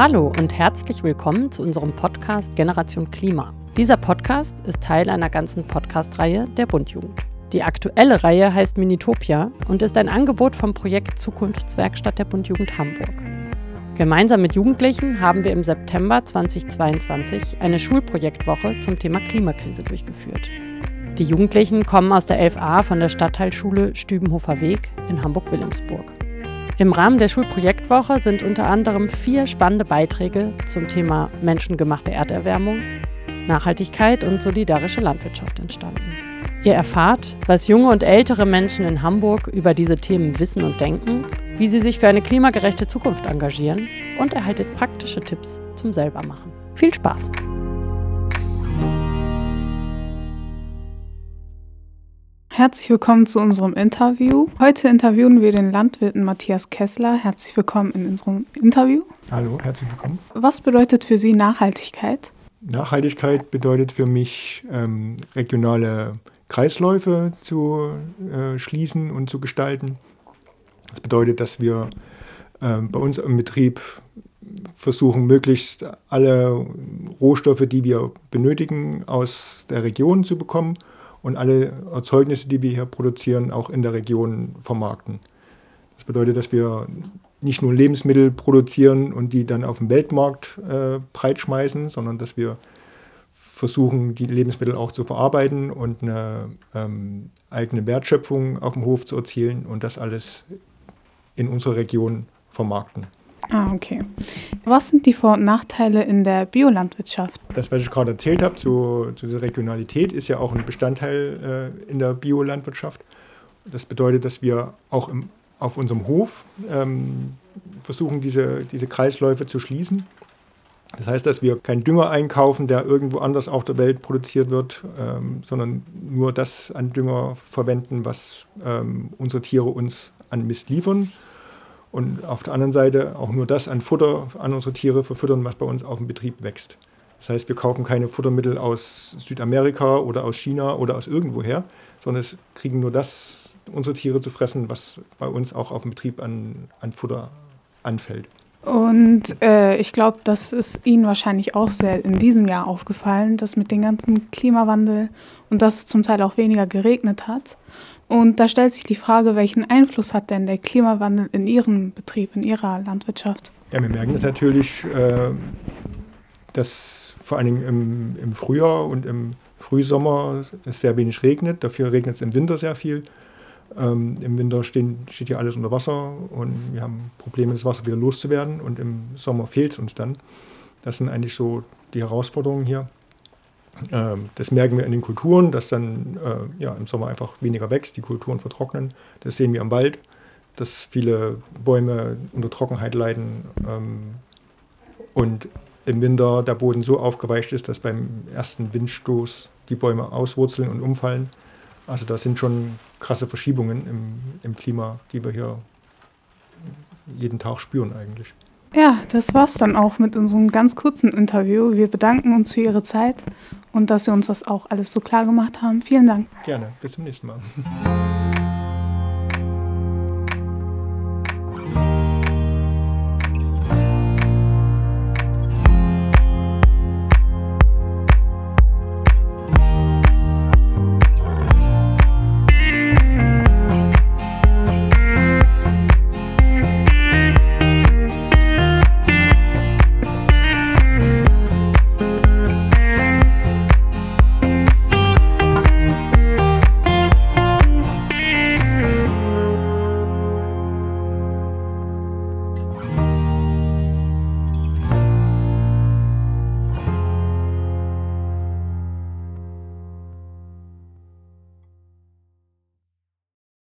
Hallo und herzlich willkommen zu unserem Podcast Generation Klima. Dieser Podcast ist Teil einer ganzen Podcast-Reihe der Bundjugend. Die aktuelle Reihe heißt Minitopia und ist ein Angebot vom Projekt Zukunftswerkstatt der Bundjugend Hamburg. Gemeinsam mit Jugendlichen haben wir im September 2022 eine Schulprojektwoche zum Thema Klimakrise durchgeführt. Die Jugendlichen kommen aus der 11a von der Stadtteilschule Stübenhofer Weg in Hamburg-Wilhelmsburg. Im Rahmen der Schulprojektwoche sind unter anderem vier spannende Beiträge zum Thema menschengemachte Erderwärmung, Nachhaltigkeit und solidarische Landwirtschaft entstanden. Ihr erfahrt, was junge und ältere Menschen in Hamburg über diese Themen wissen und denken, wie sie sich für eine klimagerechte Zukunft engagieren und erhaltet praktische Tipps zum Selbermachen. Viel Spaß! Herzlich willkommen zu unserem Interview. Heute interviewen wir den Landwirten Matthias Kessler. Herzlich willkommen in unserem Interview. Hallo, herzlich willkommen. Was bedeutet für Sie Nachhaltigkeit? Nachhaltigkeit bedeutet für mich, ähm, regionale Kreisläufe zu äh, schließen und zu gestalten. Das bedeutet, dass wir äh, bei uns im Betrieb versuchen, möglichst alle Rohstoffe, die wir benötigen, aus der Region zu bekommen und alle Erzeugnisse, die wir hier produzieren, auch in der Region vermarkten. Das bedeutet, dass wir nicht nur Lebensmittel produzieren und die dann auf dem Weltmarkt äh, breitschmeißen, sondern dass wir versuchen, die Lebensmittel auch zu verarbeiten und eine ähm, eigene Wertschöpfung auf dem Hof zu erzielen und das alles in unserer Region vermarkten. Ah, okay. Was sind die Vor- und Nachteile in der Biolandwirtschaft? Das, was ich gerade erzählt habe, zu, zu dieser Regionalität, ist ja auch ein Bestandteil äh, in der Biolandwirtschaft. Das bedeutet, dass wir auch im, auf unserem Hof ähm, versuchen, diese, diese Kreisläufe zu schließen. Das heißt, dass wir keinen Dünger einkaufen, der irgendwo anders auf der Welt produziert wird, ähm, sondern nur das an Dünger verwenden, was ähm, unsere Tiere uns an Mist liefern und auf der anderen Seite auch nur das an Futter an unsere Tiere verfüttern, was bei uns auf dem Betrieb wächst. Das heißt, wir kaufen keine Futtermittel aus Südamerika oder aus China oder aus irgendwoher, sondern es kriegen nur das unsere Tiere zu fressen, was bei uns auch auf dem Betrieb an, an Futter anfällt. Und äh, ich glaube, das ist Ihnen wahrscheinlich auch sehr in diesem Jahr aufgefallen, dass mit dem ganzen Klimawandel und dass es zum Teil auch weniger geregnet hat. Und da stellt sich die Frage, welchen Einfluss hat denn der Klimawandel in Ihrem Betrieb, in Ihrer Landwirtschaft? Ja, wir merken das natürlich, äh, dass vor allen Dingen im, Frühjahr und im Frühsommer es sehr wenig regnet. Dafür regnet es im Winter sehr viel. Ähm, Im Winter steht hier alles unter Wasser und wir haben Probleme, das Wasser wieder loszuwerden. Und im Sommer fehlt es uns dann. Das sind eigentlich so die Herausforderungen hier. Ähm, das merken wir in den Kulturen, dass dann äh, ja, im Sommer einfach weniger wächst, die Kulturen vertrocknen. Das sehen wir am Wald, dass viele Bäume unter Trockenheit leiden ähm, und im Winter der Boden so aufgeweicht ist, dass beim ersten Windstoß die Bäume auswurzeln und umfallen. Also da sind schon krasse Verschiebungen im, im Klima, die wir hier jeden Tag spüren eigentlich. Ja, das war's dann auch mit unserem ganz kurzen Interview. Wir bedanken uns für Ihre Zeit und dass Sie uns das auch alles so klar gemacht haben. Vielen Dank. Gerne, bis zum nächsten Mal.